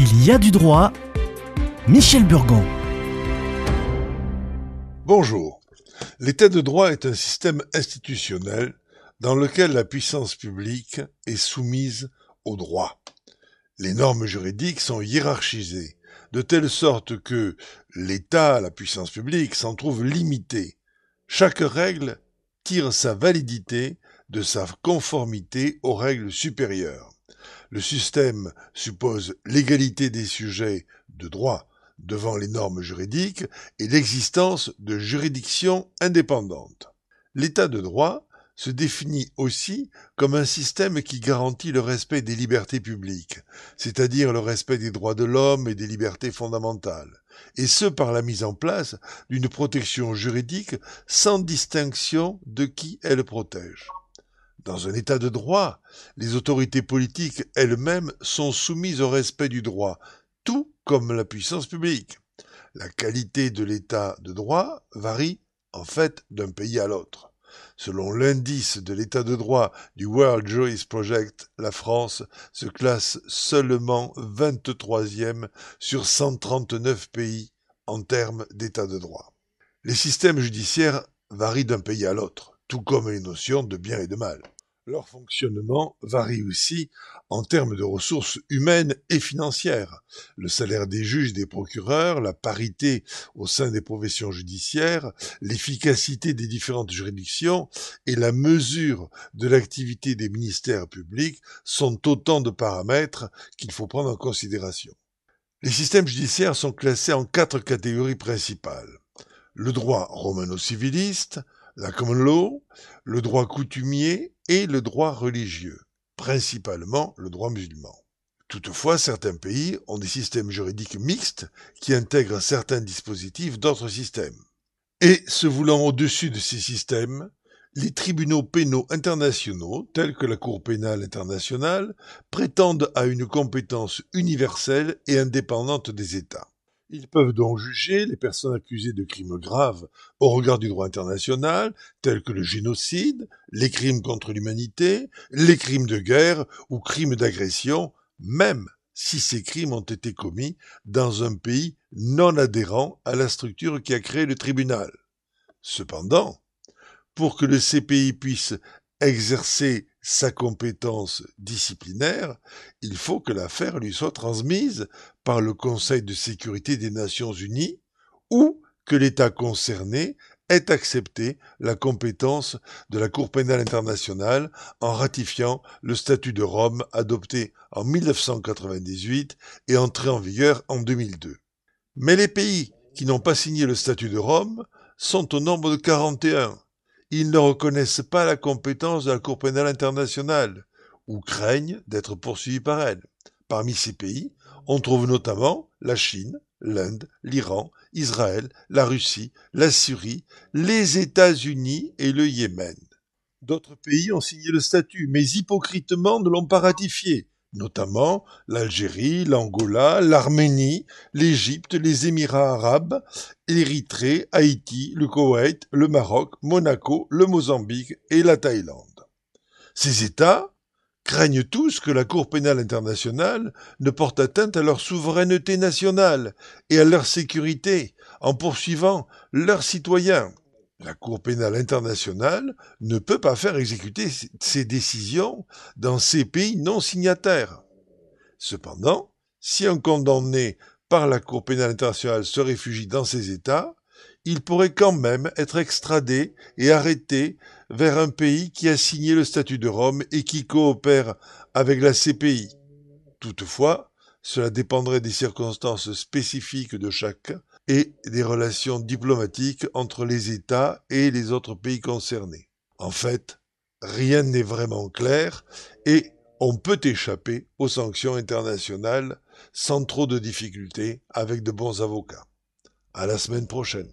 Il y a du droit. Michel Burgon. Bonjour. L'état de droit est un système institutionnel dans lequel la puissance publique est soumise au droit. Les normes juridiques sont hiérarchisées, de telle sorte que l'État, la puissance publique, s'en trouve limité. Chaque règle tire sa validité de sa conformité aux règles supérieures. Le système suppose l'égalité des sujets de droit devant les normes juridiques et l'existence de juridictions indépendantes. L'état de droit se définit aussi comme un système qui garantit le respect des libertés publiques, c'est-à-dire le respect des droits de l'homme et des libertés fondamentales, et ce par la mise en place d'une protection juridique sans distinction de qui elle protège. Dans un état de droit, les autorités politiques elles-mêmes sont soumises au respect du droit, tout comme la puissance publique. La qualité de l'état de droit varie en fait d'un pays à l'autre. Selon l'indice de l'état de droit du World Juris Project, la France se classe seulement 23e sur 139 pays en termes d'état de droit. Les systèmes judiciaires varient d'un pays à l'autre, tout comme les notions de bien et de mal. Leur fonctionnement varie aussi en termes de ressources humaines et financières. Le salaire des juges, des procureurs, la parité au sein des professions judiciaires, l'efficacité des différentes juridictions et la mesure de l'activité des ministères publics sont autant de paramètres qu'il faut prendre en considération. Les systèmes judiciaires sont classés en quatre catégories principales. Le droit romano-civiliste, la common law, le droit coutumier et le droit religieux, principalement le droit musulman. Toutefois, certains pays ont des systèmes juridiques mixtes qui intègrent certains dispositifs d'autres systèmes. Et se voulant au-dessus de ces systèmes, les tribunaux pénaux internationaux, tels que la Cour pénale internationale, prétendent à une compétence universelle et indépendante des États. Ils peuvent donc juger les personnes accusées de crimes graves au regard du droit international, tels que le génocide, les crimes contre l'humanité, les crimes de guerre ou crimes d'agression, même si ces crimes ont été commis dans un pays non adhérent à la structure qui a créé le tribunal. Cependant, pour que le CPI puisse exercer sa compétence disciplinaire, il faut que l'affaire lui soit transmise par le Conseil de sécurité des Nations Unies ou que l'État concerné ait accepté la compétence de la Cour pénale internationale en ratifiant le statut de Rome adopté en 1998 et entré en vigueur en 2002. Mais les pays qui n'ont pas signé le statut de Rome sont au nombre de 41 ils ne reconnaissent pas la compétence de la Cour pénale internationale ou craignent d'être poursuivis par elle. Parmi ces pays, on trouve notamment la Chine, l'Inde, l'Iran, Israël, la Russie, la Syrie, les États-Unis et le Yémen. D'autres pays ont signé le statut, mais hypocritement ne l'ont pas ratifié, notamment l'Algérie, l'Angola, l'Arménie, l'Égypte, les Émirats arabes, l'Érythrée, Haïti, le Koweït, le Maroc, Monaco, le Mozambique et la Thaïlande. Ces États craignent tous que la Cour pénale internationale ne porte atteinte à leur souveraineté nationale et à leur sécurité en poursuivant leurs citoyens. La Cour pénale internationale ne peut pas faire exécuter ses décisions dans ces pays non signataires. Cependant, si un condamné par la Cour pénale internationale se réfugie dans ces États, il pourrait quand même être extradé et arrêté vers un pays qui a signé le statut de Rome et qui coopère avec la CPI. Toutefois, cela dépendrait des circonstances spécifiques de chacun et des relations diplomatiques entre les États et les autres pays concernés. En fait, rien n'est vraiment clair et on peut échapper aux sanctions internationales sans trop de difficultés avec de bons avocats. À la semaine prochaine.